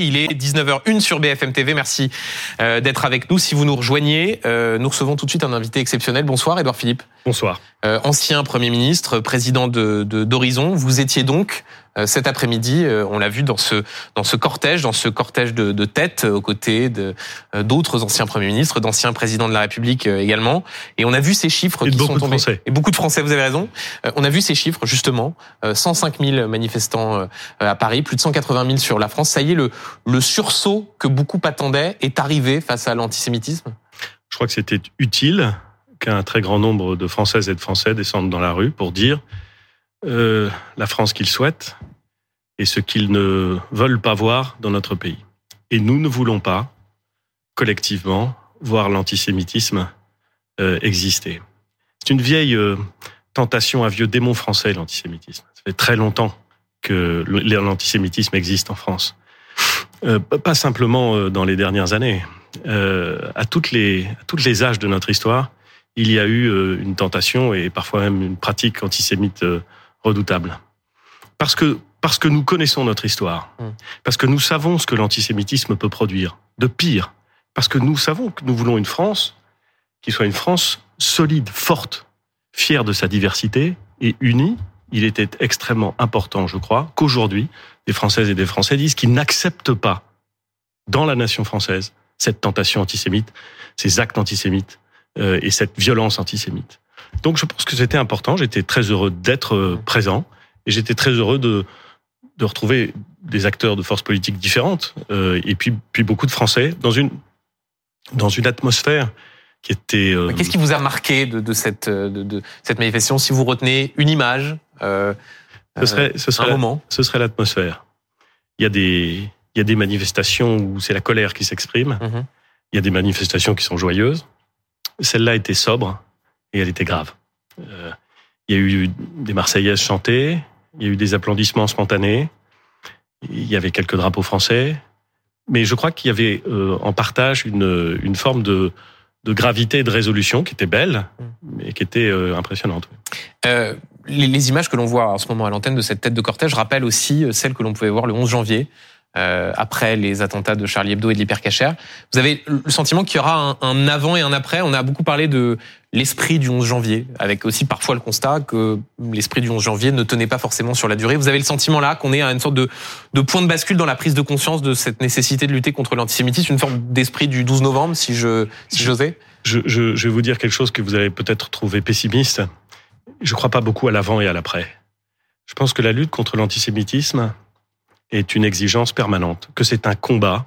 Il est 19h01 sur BFM TV. Merci euh, d'être avec nous. Si vous nous rejoignez, euh, nous recevons tout de suite un invité exceptionnel. Bonsoir, Edouard Philippe. Bonsoir. Euh, ancien Premier ministre, président de d'Horizon. Vous étiez donc cet après-midi, euh, on l'a vu dans ce dans ce cortège, dans ce cortège de, de têtes aux côtés de d'autres anciens premiers ministres, d'anciens présidents de la République également. Et on a vu ces chiffres et qui beaucoup sont tombés. De Français. Et beaucoup de Français, vous avez raison. On a vu ces chiffres justement, 105 000 manifestants à Paris, plus de 180 000 sur la France. Ça y est, le le sursaut que beaucoup attendaient est arrivé face à l'antisémitisme? Je crois que c'était utile qu'un très grand nombre de Françaises et de Français descendent dans la rue pour dire euh, la France qu'ils souhaitent et ce qu'ils ne veulent pas voir dans notre pays. Et nous ne voulons pas, collectivement, voir l'antisémitisme euh, exister. C'est une vieille euh, tentation, un vieux démon français, l'antisémitisme. Ça fait très longtemps que l'antisémitisme existe en France. Pas simplement dans les dernières années. À toutes les à tous les âges de notre histoire, il y a eu une tentation et parfois même une pratique antisémite redoutable. Parce que parce que nous connaissons notre histoire, Mm. parce que nous savons ce que l'antisémitisme peut produire de pire, parce que nous savons que nous voulons une France qui soit une France solide, forte, fière de sa diversité et unie. Il était extrêmement important, je crois, qu'aujourd'hui, des Françaises et des Français disent qu'ils n'acceptent pas dans la nation française cette tentation antisémite, ces actes antisémites euh, et cette violence antisémite. Donc je pense que c'était important. J'étais très heureux d'être euh, présent et j'étais très heureux de de retrouver des acteurs de forces politiques différentes euh, et puis puis beaucoup de Français dans une dans une atmosphère qui était. euh, Qu'est-ce qui vous a marqué de, de cette de, de cette manifestation Si vous retenez une image, euh, ce serait ce un serait moment? ce serait l'atmosphère. Il y a des il y a des manifestations où c'est la colère qui s'exprime. Mhm. Il y a des manifestations qui sont joyeuses. Celle-là était sobre et elle était grave. Euh, il y a eu des Marseillaises chantées, il y a eu des applaudissements spontanés, il y avait quelques drapeaux français, mais je crois qu'il y avait euh, en partage une, une forme de, de gravité et de résolution qui était belle, mais qui était euh, impressionnante. Euh, les, les images que l'on voit en ce moment à l'antenne de cette tête de cortège rappellent aussi celles que l'on pouvait voir le 11 janvier. Euh, après les attentats de Charlie Hebdo et de l'hypercachère. Vous avez le sentiment qu'il y aura un, avant et un après. On a beaucoup parlé de l'esprit du 11 janvier, avec aussi parfois le constat que l'esprit du 11 janvier ne tenait pas forcément sur la durée. Vous avez le sentiment là qu'on est à une sorte de, de point de bascule dans la prise de conscience de cette nécessité de lutter contre l'antisémitisme, une forme d'esprit du 12 novembre, si je si j'osais. Je, je, je vais vous dire quelque chose que vous allez peut-être trouver pessimiste. Je ne crois pas beaucoup à l'avant et à l'après. Je pense que la lutte contre l'antisémitisme est une exigence permanente, que c'est un combat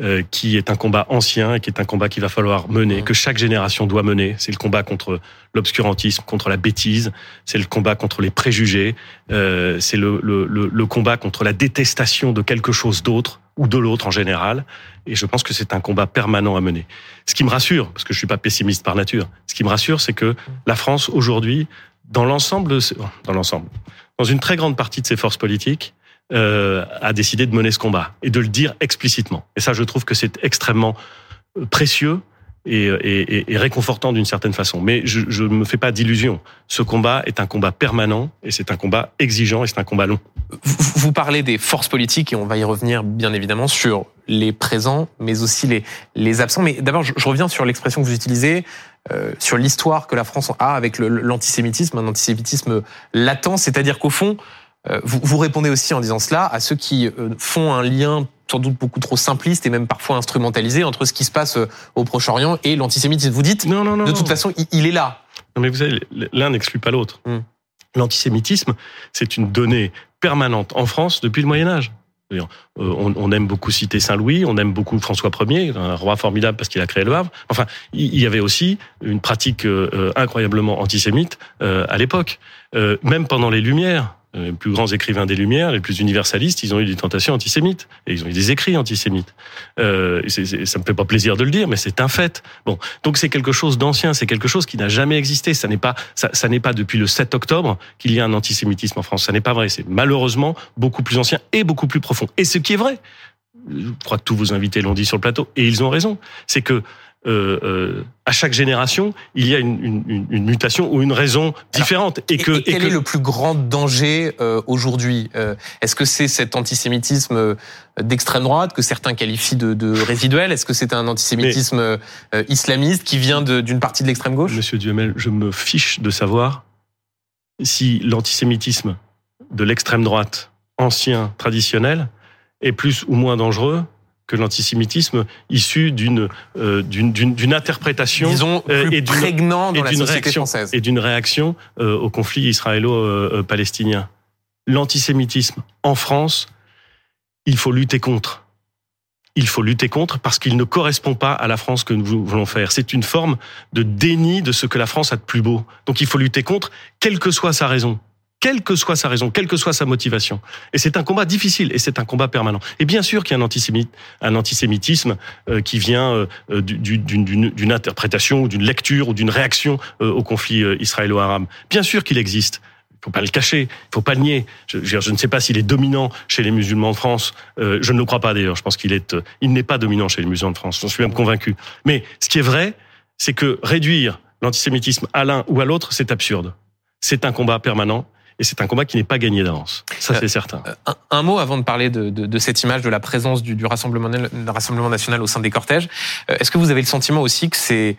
euh, qui est un combat ancien et qui est un combat qu'il va falloir mener, que chaque génération doit mener. C'est le combat contre l'obscurantisme, contre la bêtise, c'est le combat contre les préjugés, euh, c'est le, le, le, le combat contre la détestation de quelque chose d'autre ou de l'autre en général. Et je pense que c'est un combat permanent à mener. Ce qui me rassure, parce que je suis pas pessimiste par nature, ce qui me rassure, c'est que la France aujourd'hui, dans l'ensemble, dans l'ensemble, dans une très grande partie de ses forces politiques, euh, a décidé de mener ce combat et de le dire explicitement. Et ça, je trouve que c'est extrêmement euh, précieux et, réconfortant d'une certaine façon. Mais je ne me fais pas d'illusions. Ce combat est un combat permanent et c'est un combat exigeant et c'est un combat long. Vous, parlez des forces politiques et on va y revenir bien évidemment sur les présents, mais aussi les, les absents. Mais d'abord, je, reviens sur l'expression que vous utilisez, euh, sur l'histoire que la France a avec l'antisémitisme, un antisémitisme latent, c'est-à-dire qu'au fond, vous, vous répondez aussi en disant cela à ceux qui euh, font un lien sans doute beaucoup trop simpliste et même parfois instrumentalisé entre ce qui se passe euh, au Proche-Orient et l'antisémitisme. Vous dites, Non, non, non. de toute façon, il, est là. Non, mais vous savez, l'un n'exclut pas l'autre. Hmm. L'antisémitisme, c'est une donnée permanente en France depuis le Moyen Âge. Euh, On, aime beaucoup citer Saint-Louis, on aime beaucoup François Ier, un roi formidable parce qu'il a créé le Havre. Enfin, il y avait aussi une pratique euh, euh, incroyablement antisémite euh, à l'époque. Euh, même pendant les Lumières, euh, les plus grands écrivains des Lumières, les plus universalistes, ils ont eu des tentations antisémites et ils ont eu des écrits antisémites. Euh, c'est- ça me fait pas plaisir de le dire, mais c'est un fait. Bon, donc c'est quelque chose d'ancien, c'est quelque chose qui n'a jamais existé. Ça n'est pas, ça, ça n'est pas depuis le 7 octobre qu'il y a un antisémitisme en France. Ça n'est pas vrai. C'est malheureusement beaucoup plus ancien et beaucoup plus profond. Et ce qui est vrai, je crois que tous vos invités l'ont dit sur le plateau, et ils ont raison. C'est que euh, euh, à chaque génération, il y a une, une, une mutation ou une raison différente. et, que, et, quel est le plus grand danger euh, aujourd'hui Est-ce que c'est cet antisémitisme d'extrême droite que certains qualifient de, de résiduel? Est-ce que c'est un antisémitisme Mais, islamiste qui vient d'une partie de l'extrême gauche? Monsieur Duhamel, je me fiche de savoir si l'antisémitisme de l'extrême droite ancien, traditionnel, est plus ou moins dangereux que l'antisémitisme issu d'une euh, d'une interprétation Disons, euh, et d'une dans et d'une réaction française. et d'une réaction euh, au conflit israélo-palestinien. L'antisémitisme en France, il faut lutter contre. Il faut lutter contre parce qu'il ne correspond pas à la France que nous voulons faire. C'est une forme de déni de ce que la France a de plus beau. Donc il faut lutter contre, quelle que soit sa raison quelle que soit sa raison, quelle que soit sa motivation. Et c'est un combat difficile et c'est un combat permanent. Et bien sûr qu'il y a un, antisémite, un antisémitisme euh, qui vient euh, d'une interprétation ou d'une lecture ou d'une réaction euh, au conflit israélo-arabe. Bien sûr qu'il existe. Il faut pas le cacher, il faut pas le nier. Je, je, ne sais pas s'il est dominant chez les musulmans de France. Euh, je ne le crois pas d'ailleurs. Je pense qu'il est, il n'est pas dominant chez les musulmans de France. J'en suis même convaincu. Mais ce qui est vrai, c'est que réduire l'antisémitisme à l'un ou à l'autre, c'est absurde. C'est un combat permanent et c'est un combat qui n'est pas gagné d'avance. Ça, c'est euh, certain. Un, un, mot avant de parler de, de, de, cette image de la présence du, du Rassemblement, Rassemblement national au sein des cortèges. Euh, est-ce que vous avez le sentiment aussi que c'est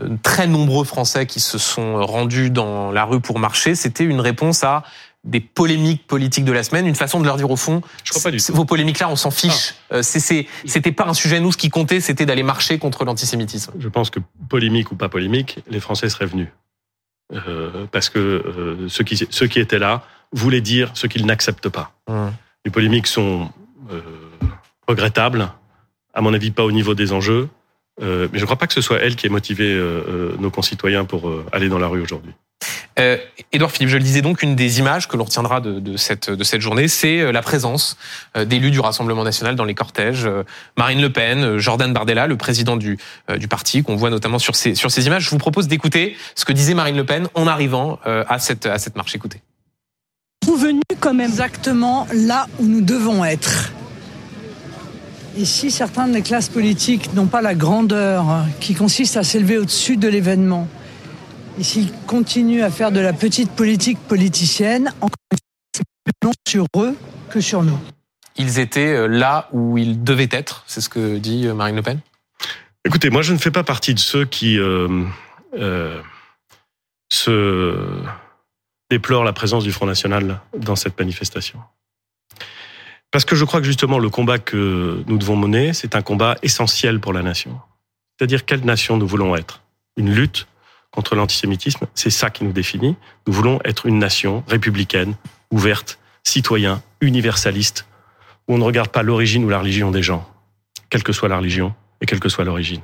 euh, très nombreux Français qui se sont rendus dans la rue pour marcher, c'était une réponse à des polémiques politiques de la semaine, une façon de leur dire au fond, Je crois pas du tout. vos polémiques-là, on s'en fiche. Ah. C'était pas un sujet, nous, ce qui comptait, c'était d'aller marcher contre l'antisémitisme. Je pense que polémique ou pas polémique, les Français seraient venus. Euh, parce que euh, ceux, qui, ceux qui étaient là voulaient dire ce qu'ils n'acceptent pas. Mmh. Les polémiques sont euh, regrettables, à mon avis pas au niveau des enjeux, mais je ne crois pas que ce soit elle qui ait motivé nos concitoyens pour aller dans la rue aujourd'hui. Euh, Édouard Philippe, je le disais donc, une des images que l'on retiendra de, cette, journée, c'est euh, la présence euh, d'élus du Rassemblement national dans les cortèges. Euh, Marine Le Pen, Jordan Bardella, le président du, parti, qu'on voit notamment sur ces, images. Je vous propose d'écouter ce que disait Marine Le Pen en arrivant à cette, marche. Écoutez. Venu comme exactement là où nous devons être. Ici, certains des classes politiques n'ont pas la grandeur qui consiste à s'élever au-dessus de l'événement et s'ils continuent à faire de la petite politique politicienne, encore c'est plus long sur eux que sur nous. Ils étaient euh, là où ils devaient être, c'est ce que dit euh, Marine Le Pen? Écoutez, moi je ne fais pas partie de ceux qui euh, euh, se déplorent la présence du Front National dans cette manifestation. Parce que je crois que justement le combat que nous devons mener, c'est un combat essentiel pour la nation. C'est-à-dire quelle nation nous voulons être? Une lutte contre l'antisémitisme, c'est ça qui nous définit. Nous voulons être une nation républicaine, ouverte, citoyen, universaliste, où on ne regarde pas l'origine ou la religion des gens, quelle que soit la religion et quelle que soit l'origine.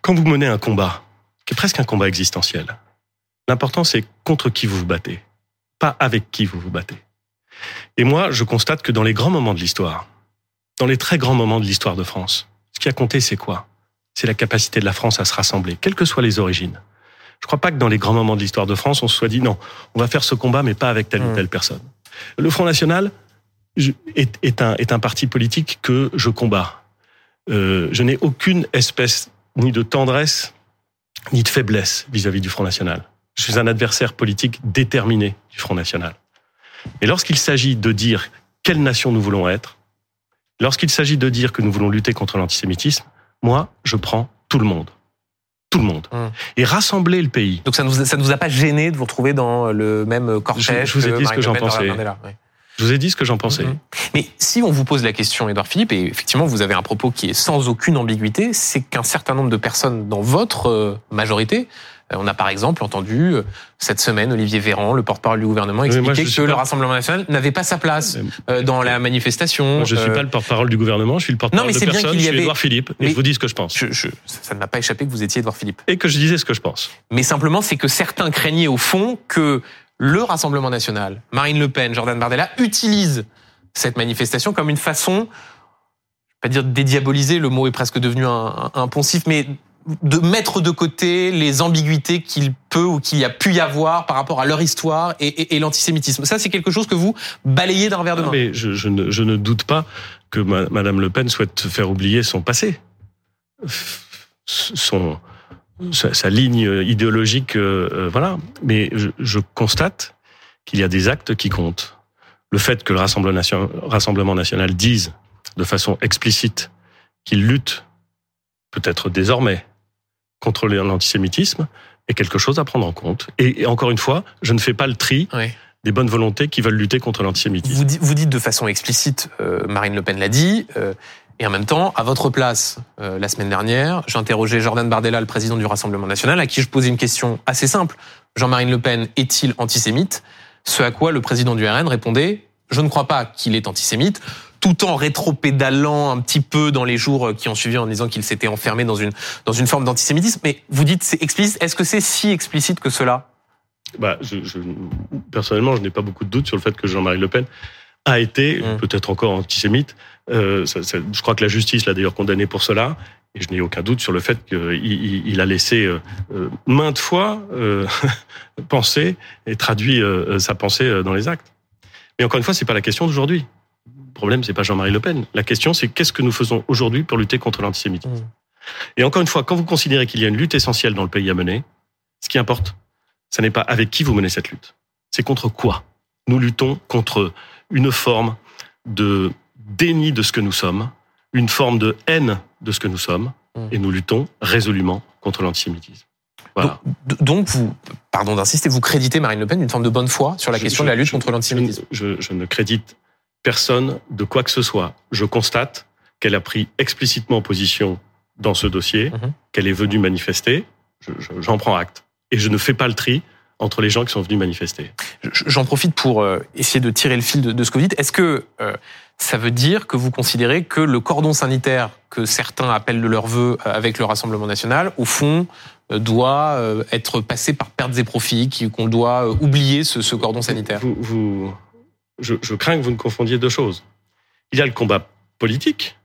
Quand vous menez un combat, qui est presque un combat existentiel, l'important c'est contre qui vous vous battez, pas avec qui vous vous battez. Et moi, je constate que dans les grands moments de l'histoire, dans les très grands moments de l'histoire de France, ce qui a compté, c'est quoi? C'est la capacité de la France à se rassembler, quelles que soient les origines. Je ne crois pas que dans les grands moments de l'histoire de France, on se soit dit non, on va faire ce combat, mais pas avec telle ou mmh. telle personne. Le Front National est, est, un, est un parti politique que je combats. Euh, je n'ai aucune espèce ni de tendresse ni de faiblesse vis-à-vis -vis du Front National. Je suis un adversaire politique déterminé du Front National. Et lorsqu'il s'agit de dire quelle nation nous voulons être, lorsqu'il s'agit de dire que nous voulons lutter contre l'antisémitisme, moi, je prends tout le monde. Tout le monde. Hum. Et rassembler le pays. Donc ça ne vous, ça a pas gêné de vous retrouver dans le même cortège Je, je vous ai dit ce que j'en pensais. Je vous ai dit ce que j'en pensais. Mais si on vous pose la question, Edouard Philippe, et effectivement vous avez un propos qui est sans aucune ambiguïté, c'est qu'un certain nombre de personnes dans votre euh, majorité, euh, on a par exemple entendu euh, cette semaine Olivier Véran, le porte-parole du gouvernement, expliquer que le Rassemblement national n'avait pas sa place dans la manifestation. Moi, je ne suis pas le porte-parole du gouvernement, je suis le porte-parole de personne, je suis Edouard Philippe, et je vous dis ce que je pense. Je, je, ça ne m'a pas échappé que vous étiez Edouard Philippe. Et que je disais ce que je pense. Mais simplement, c'est que certains craignaient au fond que le Rassemblement national, Marine Le Pen, Jordan Bardella, utilisent cette manifestation comme une façon, je vais pas dire dédiaboliser, le mot est presque devenu un, un, poncif, mais de mettre de côté les ambiguïtés qu'il peut ou qu'il y a pu y avoir par rapport à leur histoire et, l'antisémitisme. Ça, c'est quelque chose que vous balayez d'un revers de main. Mais je, ne, doute pas que Madame Le Pen souhaite faire oublier son passé, son sa, ligne idéologique, euh, euh, voilà. Mais je constate qu'il y a des actes qui comptent. Le fait que le Rassemblement national dise de façon explicite qu'il lutte, peut-être désormais, contre l'antisémitisme, est quelque chose à prendre en compte. Et, encore une fois, je ne fais pas le tri des bonnes volontés qui veulent lutter contre l'antisémitisme. Vous, vous, dites de façon explicite, euh, Marine Le Pen l'a dit, euh, et en même temps, à votre place, euh, la semaine dernière, j'interrogeais Jordan Bardella, le président du Rassemblement national, à qui je posais une question assez simple. Jean-Marie Le Pen est-il antisémite? Ce à quoi le président du RN répondait Je ne crois pas qu'il est antisémite tout en rétropédalant un petit peu dans les jours qui ont suivi en disant qu'il s'était enfermé dans une, dans une forme d'antisémitisme. Mais vous dites c'est explicite. Est-ce que c'est si explicite que cela? Bah, je, je, personnellement, je n'ai pas beaucoup de doutes sur le fait que Jean-Marie Le Pen a été, mmh. peut-être encore antisémite. Euh, ça, ça, je crois que la justice l'a d'ailleurs condamné pour cela. Et je n'ai aucun doute sur le fait qu'il il a laissé euh, euh maintes fois euh, penser et traduit euh, sa pensée dans les actes. Mais encore une fois, c'est pas la question d'aujourd'hui. Le problème, c'est pas Jean-Marie Le Pen. La question, c'est qu'est-ce que nous faisons aujourd'hui pour lutter contre l'antisémitisme? Mmh. Et encore une fois, quand vous considérez qu'il y a une lutte essentielle dans le pays à mener, ce qui importe, ce n'est pas avec qui vous menez cette lutte. C'est contre quoi? Nous luttons contre une forme de déni de ce que nous sommes, une forme de haine de ce que nous sommes, mmh. et nous luttons résolument contre l'antisémitisme. Voilà. Donc, vous, pardon d'insister, vous créditez Marine Le Pen d'une forme de bonne foi sur la question de la lutte contre l'antisémitisme? je, je, ne crédite personne de quoi que ce soit. Je constate qu'elle a pris explicitement position dans ce dossier, mmh. qu'elle est venue manifester. J'en je, prends acte. Et je ne fais pas le tri entre les gens qui sont venus manifester. J'en profite pour euh, essayer de tirer le fil de, ce que vous dites. Est-ce que euh, ça veut dire que vous considérez que le cordon sanitaire que certains appellent de leur vœu euh, avec le Rassemblement national, au fond, doit être passé par pertes et profits, qu'on doit oublier ce, ce cordon sanitaire? Vous, vous, je, je crains que vous ne confondiez deux choses. Il y a le combat politique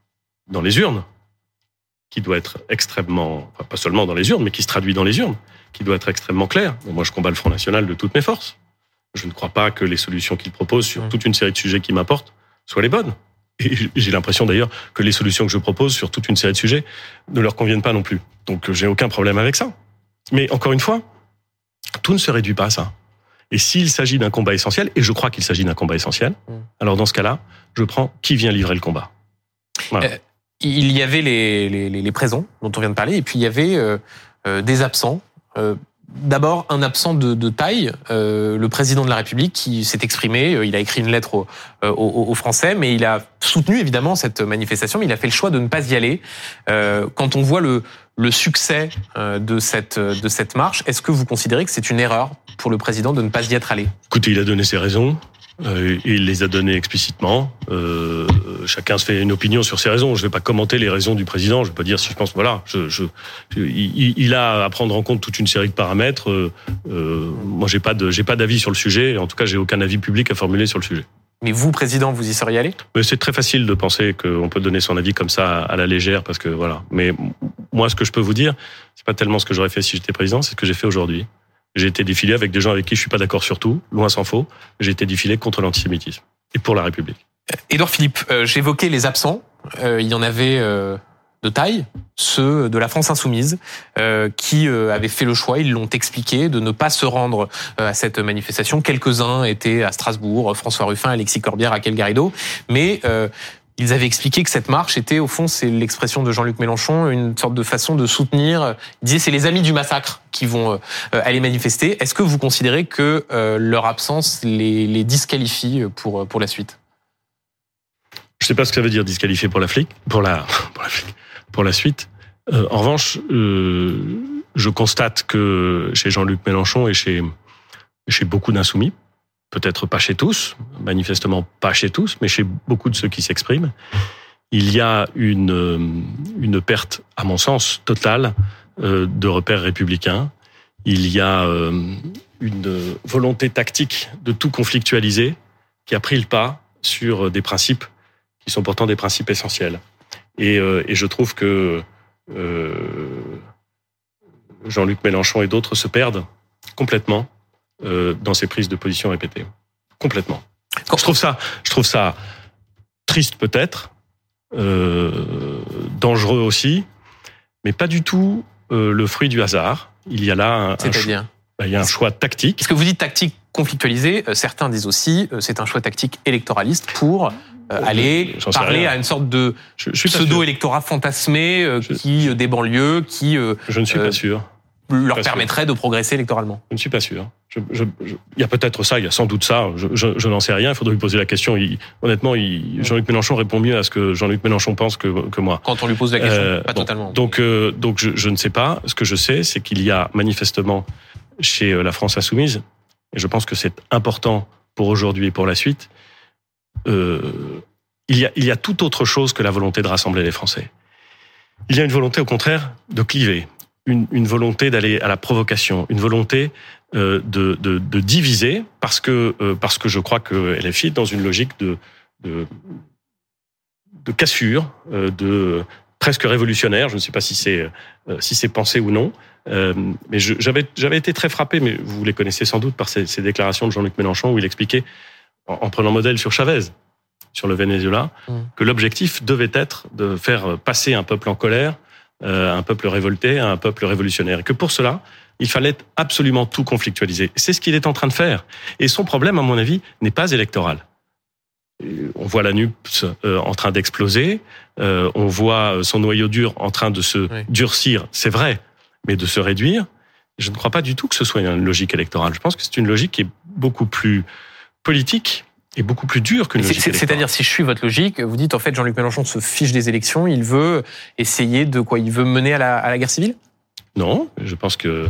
dans les urnes, qui doit être extrêmement, pas seulement dans les urnes, mais qui se traduit dans les urnes qui doit être extrêmement clair. Moi, je combats le Front National de toutes mes forces. Je ne crois pas que les solutions qu'il propose sur mmh. toute une série de sujets qu'il m'apporte soient les bonnes. Et j'ai l'impression d'ailleurs que les solutions que je propose sur toute une série de sujets ne leur conviennent pas non plus. Donc j'ai aucun problème avec ça. Mais encore une fois, tout ne se réduit pas à ça. Et s'il s'agit d'un combat essentiel, et je crois qu'il s'agit d'un combat essentiel, mmh. alors dans ce cas-là, je prends qui vient livrer le combat. Voilà. Euh, il y avait les, les, les, présents dont on vient de parler, et puis il y avait euh, euh, des absents euh, d'abord, un absent de, de taille, euh, le président de la République qui s'est exprimé, euh, il a écrit une lettre aux, aux, Français, mais il a soutenu évidemment cette manifestation, mais il a fait le choix de ne pas y aller. quand on voit le, le succès de cette, de cette marche, est-ce que vous considérez que c'est une erreur pour le président de ne pas y être allé Écoutez, il a donné ses raisons. Euh, il les a données explicitement. Euh, chacun se fait une opinion sur ses raisons. Je ne vais pas commenter les raisons du président. Je ne vais pas dire si je pense voilà. Je, je, il, il, a à prendre en compte toute une série de paramètres. Euh, euh moi, j'ai pas de j'ai pas d'avis sur le sujet. En tout cas, j'ai aucun avis public à formuler sur le sujet. Mais vous, président, vous y seriez allé? C'est très facile de penser qu'on peut donner son avis comme ça à la légère, parce que voilà. Mais moi, ce que je peux vous dire, c'est pas tellement ce que j'aurais fait si j'étais président, c'est ce que j'ai fait aujourd'hui. J'ai été défilé avec des gens avec qui je suis pas d'accord sur tout, loin s'en faut. J'ai été défilé contre l'antisémitisme et pour la République. Édouard Philippe, euh, j'évoquais les absents. Euh, il y en avait euh, de taille, ceux de la France insoumise, qui avaient fait le choix, ils l'ont expliqué, de ne pas se rendre à cette manifestation. Quelques-uns étaient à Strasbourg, François Ruffin, Alexis Corbière, Raquel Garrido, mais ils avaient expliqué que cette marche était, au fond, c'est l'expression de Jean-Luc Mélenchon, une sorte de façon de soutenir. Il disait c'est les amis du massacre qui vont euh, aller manifester. Est-ce que vous considérez que euh, leur absence les, disqualifie pour pour la suite? Je ne sais pas ce que ça veut dire disqualifier pour la flic, pour la flic, pour la suite. Euh, en revanche, euh, je constate que chez Jean-Luc Mélenchon et chez chez beaucoup d'insoumis, peut-être pas chez tous, manifestement pas chez tous, mais chez beaucoup de ceux qui s'expriment, il y a une, euh, une perte, à mon sens, totale euh, de repères républicains. Il y a euh, une volonté tactique de tout conflictualiser qui a pris le pas sur des principes qui sont pourtant des principes essentiels. Et, et je trouve que Jean-Luc Mélenchon et d'autres se perdent complètement euh, dans ces prises de position répétées. Complètement. Je trouve ça, je trouve ça triste peut-être, dangereux aussi, mais pas du tout le fruit du hasard. Il y a là un, bah, il y a un choix tactique. Est-ce que vous dites tactique conflictualisée? Certains disent aussi c'est un choix tactique électoraliste pour aller parler à une sorte de pseudo-électorat fantasmé qui des banlieues, qui je ne suis pas sûr leur permettrait de progresser électoralement Je ne suis pas sûr. Je, je, il y a peut-être ça, il y a sans doute ça. Je, n'en sais rien. Il faudrait lui poser la question. Il, honnêtement, Jean-Luc Mélenchon répond mieux à ce que Jean-Luc Mélenchon pense que, que, moi. Quand on lui pose la question, euh, pas totalement. Donc, euh, donc je, ne sais pas. Ce que je sais, c'est qu'il y a manifestement chez euh, la France insoumise, et je pense que c'est important pour aujourd'hui et pour la suite, euh, il, y a, il y a tout autre chose que la volonté de rassembler les Français. Il y a une volonté, au contraire, de cliver une, une volonté d'aller à la provocation, une volonté euh, de, de, de, diviser, parce que euh, parce que je crois que LFI est dans une logique de de, de cassure, euh, de presque révolutionnaire. Je ne sais pas si c'est euh, si c'est pensé ou non, euh, mais j'avais j'avais été très frappé, mais vous les connaissez sans doute par ces, ces déclarations de Jean-Luc Mélenchon où il expliquait, en, en, prenant modèle sur Chavez, sur le Venezuela, mmh. que l'objectif devait être de faire passer un peuple en colère un peuple révolté, un peuple révolutionnaire. Et que pour cela, il fallait absolument tout conflictualiser. C'est ce qu'il est en train de faire. Et son problème, à mon avis, n'est pas électoral. Euh, on voit la NUPS euh, en train d'exploser, on voit son noyau dur en train de se durcir, c'est vrai, mais de se réduire. Je ne crois pas du tout que ce soit une logique électorale. Je pense que c'est une logique qui est beaucoup plus politique est beaucoup plus dur que C'est-à-dire, si je suis votre logique, vous dites en fait Jean-Luc Mélenchon se fiche des élections, il veut essayer de quoi? Il veut mener à la, à la guerre civile? Non, je pense que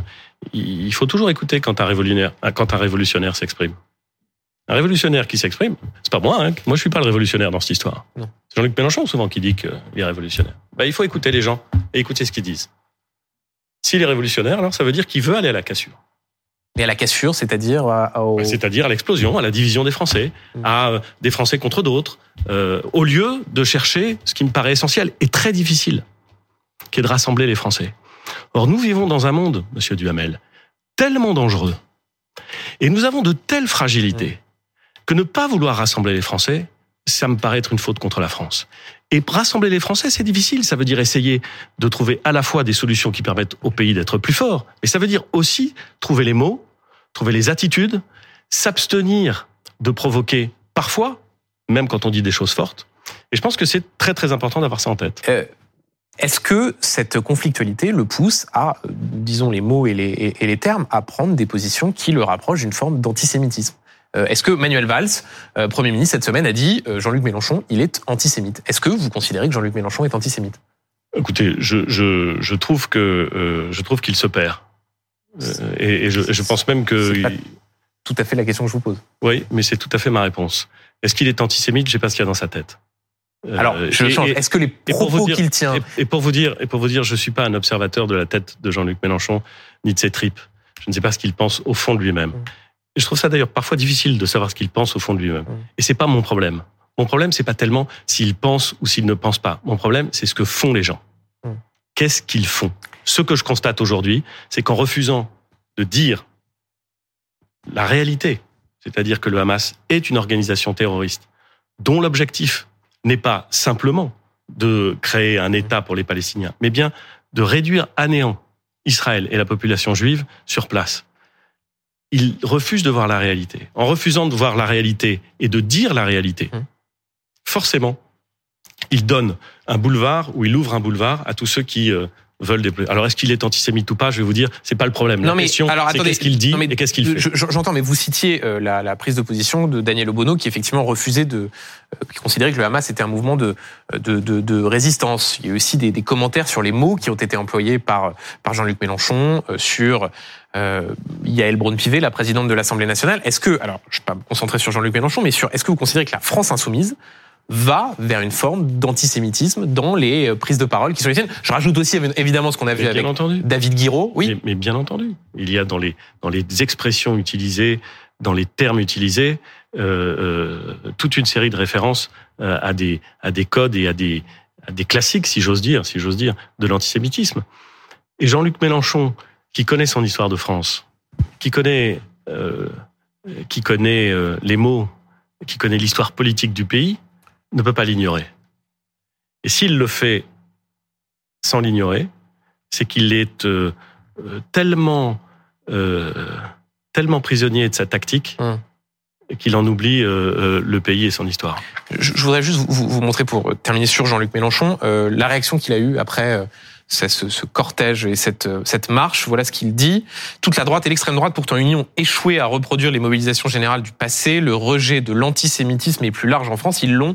il faut toujours écouter quand un révolutionnaire, quand un révolutionnaire s'exprime. Un révolutionnaire qui s'exprime, c'est pas moi, hein. moi je suis pas le révolutionnaire dans cette histoire. C'est Jean-Luc Mélenchon souvent qui dit qu'il est révolutionnaire. Ben, il faut écouter les gens et écouter ce qu'ils disent. S'il est révolutionnaire, alors ça veut dire qu'il veut aller à la cassure. Mais à la cassure, c'est-à-dire au... C'est-à-dire à l'explosion, à la division des Français, mm. à euh, des Français contre d'autres, euh, au lieu de chercher ce qui me paraît essentiel et très difficile, qui est de rassembler les Français. Or, nous vivons dans un monde, Monsieur Duhamel, tellement dangereux, et nous avons de telles fragilités, mm. que ne pas vouloir rassembler les Français, ça me paraît être une faute contre la France. Et rassembler les Français, c'est difficile. Ça veut dire essayer de trouver à la fois des solutions qui permettent au pays d'être plus fort, mais ça veut dire aussi trouver les mots, trouver les attitudes, s'abstenir de provoquer parfois, même quand on dit des choses fortes. Et je pense que c'est très très important d'avoir ça en tête. Euh, est-ce que cette conflictualité le pousse à, disons les mots et les, et les termes, à prendre des positions qui le rapprochent d'une forme d'antisémitisme? Euh, est-ce que Manuel Valls, euh, Premier ministre cette semaine, a dit euh, Jean-Luc Mélenchon, il est antisémite? Est-ce que vous considérez que Jean-Luc Mélenchon est antisémite? Écoutez, je, je, je trouve que je trouve qu'il se perd. Et, et je, je, pense même que tout à fait la question que je vous pose. Oui, mais c'est tout à fait ma réponse. Est-ce qu'il est antisémite? Je sais pas ce qu'il y a dans sa tête. Alors, je change. Est-ce que les propos qu'il tient et, pour vous dire, et pour vous dire, je suis pas un observateur de la tête de Jean-Luc Mélenchon ni de ses tripes. Je ne sais pas ce qu'il pense au fond de lui-même. Mmh. Je trouve ça d'ailleurs parfois difficile de savoir ce qu'il pense au fond de lui-même. Mm. Et c'est pas mon problème. Mon problème, c'est pas tellement s'il pense ou s'il ne pense pas. Mon problème, c'est ce que font les gens. Qu'est-ce qu'ils font? Ce que je constate aujourd'hui, c'est qu'en refusant de dire la réalité, c'est-à-dire que le Hamas est une organisation terroriste dont l'objectif n'est pas simplement de créer un État pour les Palestiniens, mais bien de réduire à néant Israël et la population juive sur place il refuse de voir la réalité. En refusant de voir la réalité et de dire la réalité, hum. forcément, il donne un boulevard ou il ouvre un boulevard à tous ceux qui euh, veulent des... Alors est-ce qu'il est antisémite ou pas? Je vais vous dire, c'est pas le problème. Non, la mais, question, c'est qu'est-ce qu'il dit et qu'est-ce qu'il fait? J'entends, mais vous citiez euh, la, la, prise de position de Daniel Obono qui effectivement refusait de, euh, qui considérait que le Hamas était un mouvement de de, de, de résistance. Il y a aussi des, des, commentaires sur les mots qui ont été employés par par Jean-Luc Mélenchon sur euh, Yael Braun-Pivet, la présidente de l'Assemblée nationale. Est-ce que, alors, je ne vais pas me concentrer sur Jean-Luc Mélenchon, mais sur, est-ce que vous considérez que la France insoumise va vers une forme d'antisémitisme dans les euh, prises de parole qui sont les siennes. Je rajoute aussi évidemment ce qu'on a vu avec entendu. David Guiraud. Oui, mais, bien entendu. Il y a dans les dans les expressions utilisées, dans les termes utilisés, euh, euh, toute une série de références euh, à des à des codes et à des à des classiques, si j'ose dire, si j'ose dire, de l'antisémitisme. Et Jean-Luc Mélenchon, qui connaît son histoire de France, qui connaît, qui connaît les mots, qui connaît l'histoire politique du pays, ne peut pas l'ignorer. Et s'il le fait sans l'ignorer, c'est qu'il est euh, euh, tellement, euh, tellement prisonnier de sa tactique Hum. qu'il en oublie euh, le pays et son histoire. Je, voudrais juste vous, vous montrer pour terminer sur Jean-Luc Mélenchon euh, la réaction qu'il a eue après ce, ce- cortège et cette, euh, cette marche. Voilà ce qu'il dit. Toute la droite et l'extrême droite, pourtant unis, ont échoué à reproduire les mobilisations générales du passé. Le rejet de l'antisémitisme est plus large en France. Ils l'ont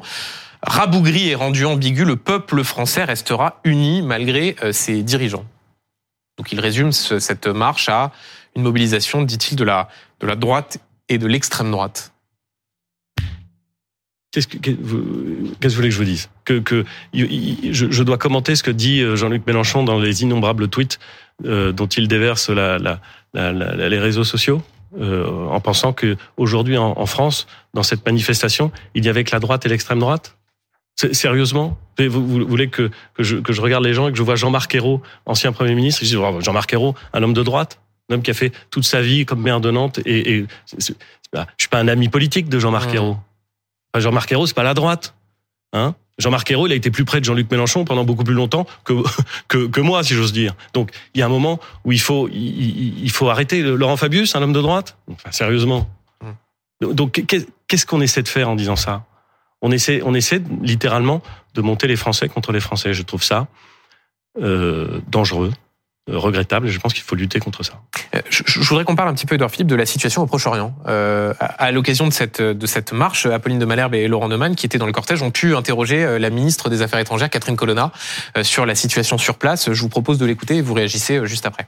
rabougri et rendu ambigu. Le peuple français restera uni malgré euh, ses dirigeants. Donc il résume ce- cette marche à une mobilisation, dit-il, de la, de la droite et de l'extrême droite. Qu'est-ce que, qu'est-ce que vous voulez que je vous dise? Que, que je, je dois commenter ce que dit euh, Jean-Luc Mélenchon dans les innombrables tweets euh, dont il déverse la, la, la- la- les réseaux sociaux, euh, en pensant que aujourd'hui en, en France, dans cette manifestation, il y avait que la droite et l'extrême droite? Sérieusement? Vous, vous- vous voulez que, que, je, que je regarde les gens et que je vois Jean-Marc Ayrault, ancien Premier ministre, et je dis oh, Jean-Marc Ayrault, un homme de droite, un homme qui a fait toute sa vie comme maire de Nantes, et, et pas- je suis pas un ami politique de Jean-Marc. Ayrault. Enfin, Jean-Marc Ayrault, c'est pas la droite. Hein Jean-Marc Ayrault, il a été plus près de Jean-Luc Mélenchon pendant beaucoup plus longtemps que, que, que moi, si j'ose dire. Donc, il y a un moment où il faut, il, faut arrêter. Laurent Fabius, un homme de droite? Enfin, sérieusement. Donc, qu'est- qu'est-ce qu'on essaie de faire en disant ça? On essaie, on essaie littéralement de monter les Français contre les Français. Je trouve ça euh, dangereux, regrettable, et je pense qu'il faut lutter contre ça. Euh, Je, je voudrais qu'on parle un petit peu, Edouard Philippe, de la situation au Proche-Orient. Euh, à à l'occasion de cette, de cette marche, Apolline de Malherbe et Laurent Neumann, qui étaient dans le cortège, ont pu interroger euh, la ministre des Affaires étrangères, Catherine Colonna, euh, sur la situation sur place. Je vous propose de l'écouter et vous réagissez euh, juste après.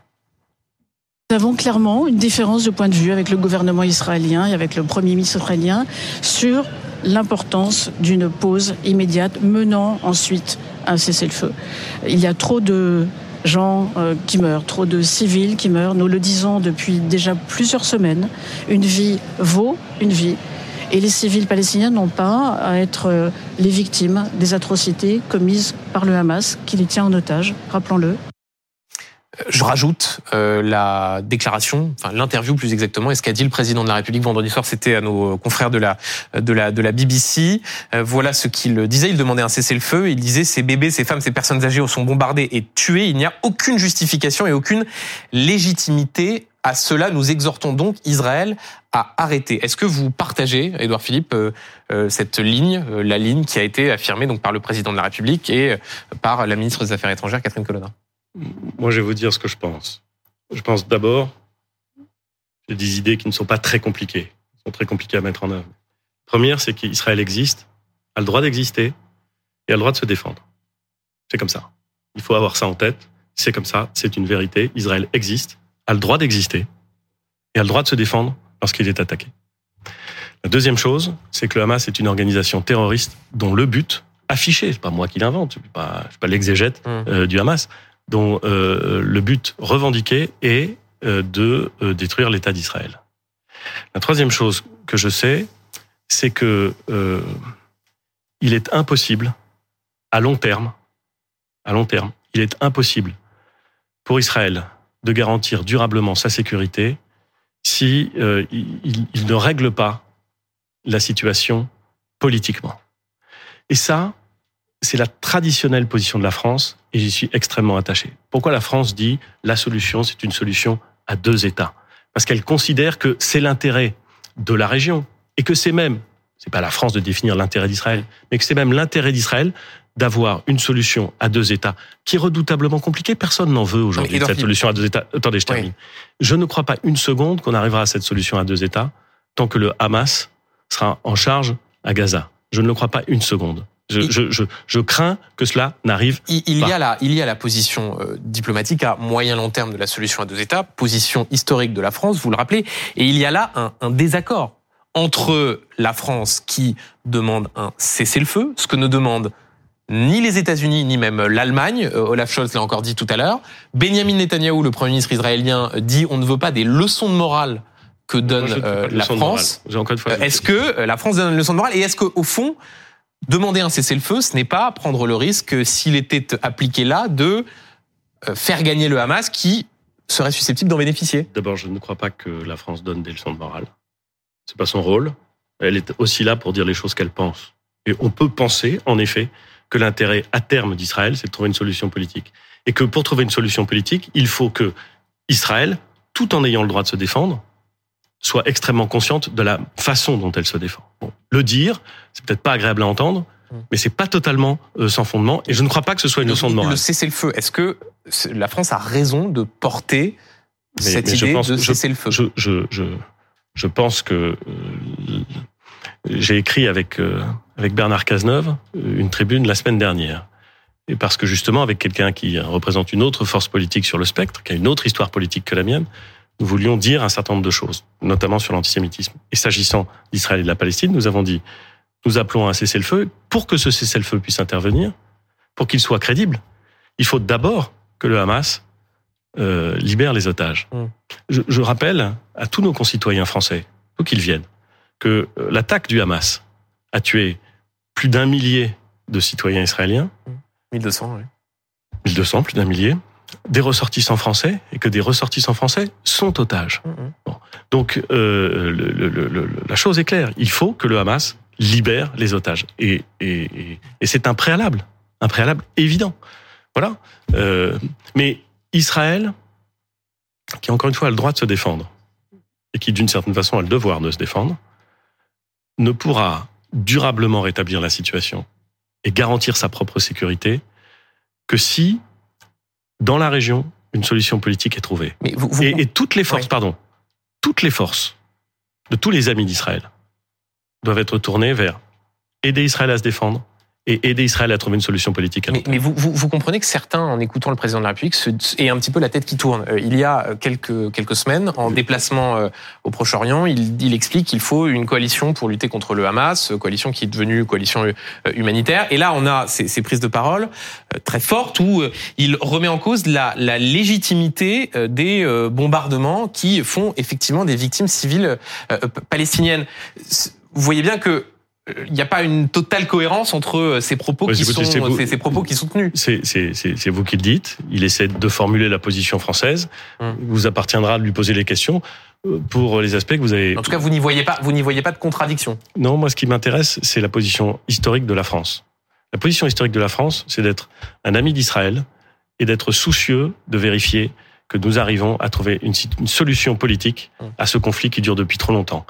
Nous avons clairement une différence de point de vue avec le gouvernement israélien et avec le Premier ministre israélien sur l'importance d'une pause immédiate menant ensuite à un cessez-le-feu. Il y a trop de gens euh, qui meurent, trop de civils qui meurent. Nous le disons depuis déjà plusieurs semaines. Une vie vaut une vie. Et les civils palestiniens n'ont pas à être euh, les victimes des atrocités commises par le Hamas qui les tient en otage, rappelons-le. Je rajoute euh, la déclaration, enfin l'interview plus exactement, et ce qu'a dit le président de la République vendredi soir, c'était à nos confrères de la de la de la BBC. Euh, voilà ce qu'il disait. Il demandait un cessez-le-feu. Il disait ces bébés, ces femmes, ces personnes âgées sont bombardées et tuées. Il n'y a aucune justification et aucune légitimité à cela. Nous exhortons donc Israël à arrêter. Est-ce que vous partagez, Édouard Philippe, euh, euh, cette ligne, euh, la ligne qui a été affirmée donc par le président de la République et euh, par la ministre des Affaires étrangères, Catherine Colonna? Moi, je vais vous dire ce que je pense. Je pense d'abord, j'ai des idées qui ne sont pas très compliquées, Elles sont très compliquées à mettre en œuvre. Première, c'est qu'Israël existe, a le droit d'exister et a le droit de se défendre. C'est comme ça. Il faut avoir ça en tête. C'est comme ça, c'est une vérité. Israël existe, a le droit d'exister et a le droit de se défendre lorsqu'il est attaqué. La deuxième chose, c'est que le Hamas est une organisation terroriste dont le but affiché, c'est pas moi qui l'invente, je suis pas, je suis pas l'exégète Hum. euh, du Hamas, dont euh, le but revendiqué est euh, de euh, détruire l'État d'Israël. La troisième chose que je sais, c'est que euh, il est impossible, à long terme, à long terme, il est impossible pour Israël de garantir durablement sa sécurité si euh, il, il- ne règle pas la situation politiquement. Et ça, c'est la traditionnelle position de la France et j'y suis extrêmement attaché. Pourquoi la France dit la solution, c'est une solution à deux États? Parce qu'elle considère que c'est l'intérêt de la région et que c'est même, c'est pas la France de définir l'intérêt d'Israël, mais que c'est même l'intérêt d'Israël d'avoir une solution à deux États qui est redoutablement compliquée. Personne n'en veut aujourd'hui cette solution à deux États. Attendez, je termine. Je ne crois pas une seconde qu'on arrivera à cette solution à deux États tant que le Hamas sera en charge à Gaza. Je ne le crois pas une seconde. Je, Il- je, je, je crains que cela n'arrive Il, il y a la, il y a la position euh, diplomatique à moyen long terme de la solution à deux États, position historique de la France, vous le rappelez, et il y a là un, un désaccord entre la France qui demande un cessez-le-feu, ce que ne demandent ni les États-Unis ni même l'Allemagne. Euh, Olaf Scholz l'a encore dit tout à l'heure. Benjamin Netanyahou, le premier ministre israélien, dit on ne veut pas des leçons de morale que donne Moi, euh, pas la. France. Euh, Est-ce que la France donne une leçon de morale Et est-ce qu'au fond, demander un cessez-le-feu, ce n'est pas prendre le risque, s'il était appliqué là, de euh, faire gagner le Hamas qui serait susceptible d'en bénéficier D'abord, je ne crois pas que la France donne des leçons de morale. C'est pas son rôle. Elle est aussi là pour dire les choses qu'elle pense. Et on peut penser, en effet, que l'intérêt à terme d'Israël, c'est de trouver une solution politique. Et que pour trouver une solution politique, il faut que Israël, tout en ayant le droit de se défendre, soit extrêmement consciente de la façon dont elle se défend. Bon, le dire, c'est peut-être pas agréable à entendre, mm. mais c'est pas totalement euh, sans fondement. Et je ne crois pas que ce soit une leçon de morale. Le cessez-le-feu. Est-ce que la France a raison de porter cette idée de cessez-le-feu je, je, je, je, pense que euh, j'ai écrit avec euh, avec Bernard Cazeneuve une tribune la semaine dernière. Et parce que justement, avec quelqu'un qui représente une autre force politique sur le spectre, qui a une autre histoire politique que la mienne, nous voulions dire un certain nombre de choses, notamment sur l'antisémitisme. Et s'agissant d'Israël et de la Palestine, nous avons dit, nous appelons à un cessez-le-feu. Pour que ce cessez-le-feu puisse intervenir, pour qu'il soit crédible, il faut d'abord que le Hamas euh, libère les otages. Mm. Je, je, rappelle à tous nos concitoyens français, où qu'ils viennent, que euh, l'attaque du Hamas a tué plus d'un millier de citoyens israéliens. 1200, oui. 1200, plus d'un millier des ressortissants français et que des ressortissants français sont otages. Mm-hmm. Bon. Donc euh, le, le, le, la chose est claire, il faut que le Hamas libère les otages et, et, et, et c'est un préalable, un préalable évident. Voilà. Euh, mais Israël, qui encore une fois a le droit de se défendre et qui d'une certaine façon a le devoir de se défendre, ne pourra durablement rétablir la situation et garantir sa propre sécurité que si dans la région, une solution politique est trouvée. Mais vous, vous... Et, et, toutes les forces, oui. pardon, toutes les forces de tous les amis d'Israël doivent être tournées vers aider Israël à se défendre, et aider Israël à trouver une solution politique. mais, mais vous, vous, vous, comprenez que certains, en écoutant le président de la République, aient un petit peu la tête qui tourne. Euh, il y a quelques, quelques semaines, en déplacement euh, au Proche-Orient, il, il explique qu'il faut une coalition pour lutter contre le Hamas, coalition qui est devenue coalition euh, humanitaire. Et là, on a ces, ces prises de parole très fortes où il remet en cause la, la légitimité des bombardements qui font effectivement des victimes civiles palestiniennes. Vous voyez bien que il n'y a pas une totale cohérence entre euh, ces propos qui sont vous, ces, ces, propos qui sont tenus. C'est vous qui le dites. Il essaie de formuler la position française. Hum. Vous appartiendra de lui poser les questions euh, pour les aspects que vous avez. En tout cas, vous n'y voyez pas, vous n'y voyez pas de contradiction. Non, moi, ce qui m'intéresse, c'est la position historique de la France. La position historique de la France, c'est d'être un ami d'Israël et d'être soucieux de vérifier que nous arrivons à trouver une, une solution politique hum. à ce conflit qui dure depuis trop longtemps.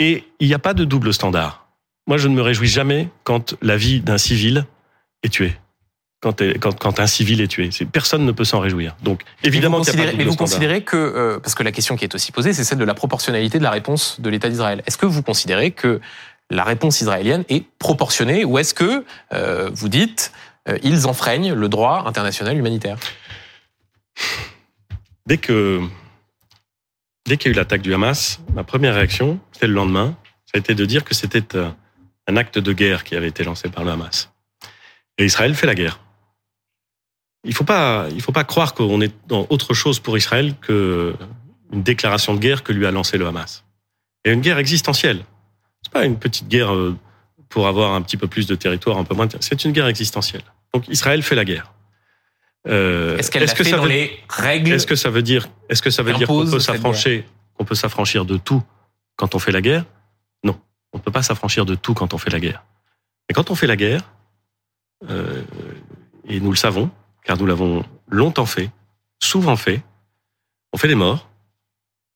Et il n'y a pas de double standard. Moi, je ne me réjouis jamais quand la vie d'un civil est tuée. Quand, quand, quand, un civil est tué. Personne ne peut s'en réjouir. Donc, évidemment, mais vous, considérez, mais vous considérez que, euh, parce que la question qui est aussi posée, c'est celle de la proportionnalité de la réponse de l'État d'Israël. Est-ce que vous considérez que la réponse israélienne est proportionnée ou est-ce que euh, vous dites euh, ils enfreignent le droit international humanitaire? Dès que dès qu'il y a eu l'attaque du Hamas, ma première réaction, c'était le lendemain, ça a été de dire que c'était un acte de guerre qui avait été lancé par le Hamas. Et Israël fait la guerre. Il faut pas, il faut pas croire qu'on est dans autre chose pour Israël que une déclaration de guerre que lui a lancé le Hamas. Il y a une guerre existentielle. C'est pas une petite guerre euh, pour avoir un petit peu plus de territoire, un peu moins. C'est une guerre existentielle. Donc Israël fait la guerre. Euh, est-ce qu'elle est que ça dans veut, les règles Est-ce que ça veut dire, est-ce que ça veut dire qu'on peut s'affranchir, qu'on peut s'affranchir de tout quand on fait la guerre? On ne peut pas s'affranchir de tout quand on fait la guerre. Mais quand on fait la guerre, euh, et nous le savons, car nous l'avons longtemps fait, souvent fait, on fait des morts.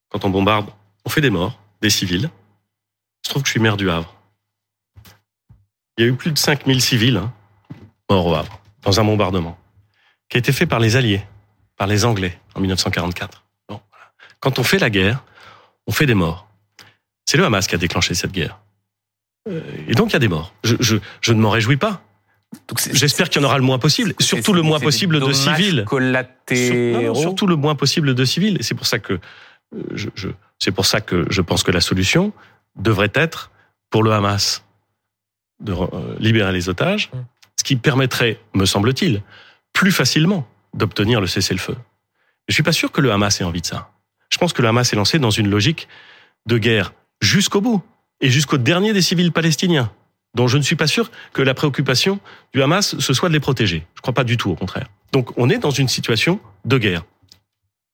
Quand on bombarde, on fait des morts, des civils. Je trouve que je suis maire du Havre. Il y a eu plus de 5000 civils hein, morts au Havre, dans un bombardement, qui a été fait par les Alliés, par les Anglais, en 1944. Bon, Quand on fait la guerre, on fait des morts. C'est le Hamas qui a déclenché cette guerre. Euh, et donc il y a des morts. Je, je, je ne m'en réjouis pas. J'espère qu'il y en aura le moins possible, surtout le moins possible de civils. Collatéraux. Sur, non, surtout le moins possible de civils. Et c'est pour ça que euh, je, je c'est pour ça que je pense que la solution devrait être pour le Hamas de euh, libérer les otages, mm. ce qui permettrait, me semble-t-il, plus facilement d'obtenir le cessez-le-feu. Je suis pas sûr que le Hamas ait envie de ça. Je pense que le Hamas est lancé dans une logique de guerre jusqu'au bout et jusqu'au dernier des civils palestiniens, dont je ne suis pas sûr que la préoccupation du Hamas ce soit de les protéger. Je ne crois pas du tout, au contraire. Donc on est dans une situation de guerre.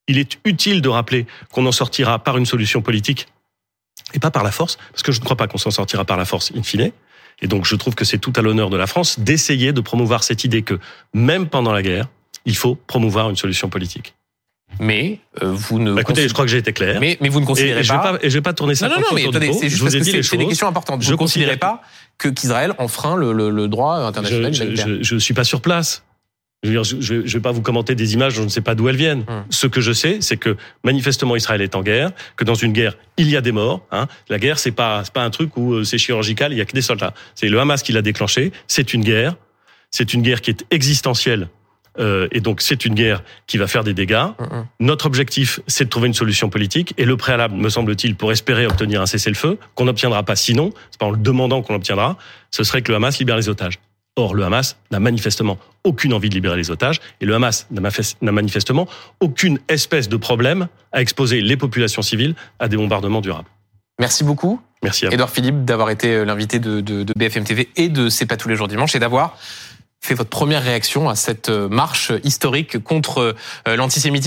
Il est utile de rappeler qu'on en sortira par une solution politique et pas par la force, parce que je ne crois pas qu'on s'en sortira par la force in fine. Et donc je trouve que c'est tout à l'honneur de la France d'essayer de promouvoir cette idée que même pendant la guerre, il faut promouvoir une solution politique. Mais euh, vous ne. Bah, écoutez, je crois que j'ai été clair. Mais, mais vous ne considérez et, et pas... Je vais pas. Je vais pas tourner ça. Non, non, non, mais attendez, c'est juste parce que c'est des questions importantes. Vous ne considérez pas que qu'Israël enfreint le, le, le, droit international Je, je, je, suis pas sur place. Je ne vais pas vous commenter des images, je ne sais pas d'où elles viennent. Hum. Ce que je sais, c'est que manifestement Israël est en guerre, que dans une guerre il y a des morts. Hein. La guerre, c'est pas c'est pas un truc où euh, c'est chirurgical, il y a que des soldats. C'est le Hamas qui l'a déclenché. C'est une guerre. C'est une guerre qui est existentielle euh, et donc c'est une guerre qui va faire des dégâts. Hum, Notre objectif, c'est de trouver une solution politique. Et le préalable, me semble-t-il, pour espérer obtenir un cessez-le-feu, qu'on n'obtiendra pas sinon, c'est pas en le demandant qu'on l'obtiendra, ce serait que le Hamas libère les otages. Or, le Hamas n'a manifestement aucune envie de libérer les otages, et le Hamas n'a manifestement aucune espèce de problème à exposer les populations civiles à des bombardements durables. Merci beaucoup. Merci à vous. Edouard Philippe d'avoir été l'invité de, de, de, BFM TV et de C'est pas tous les jours dimanche et d'avoir fait votre première réaction à cette marche historique contre l'antisémitisme?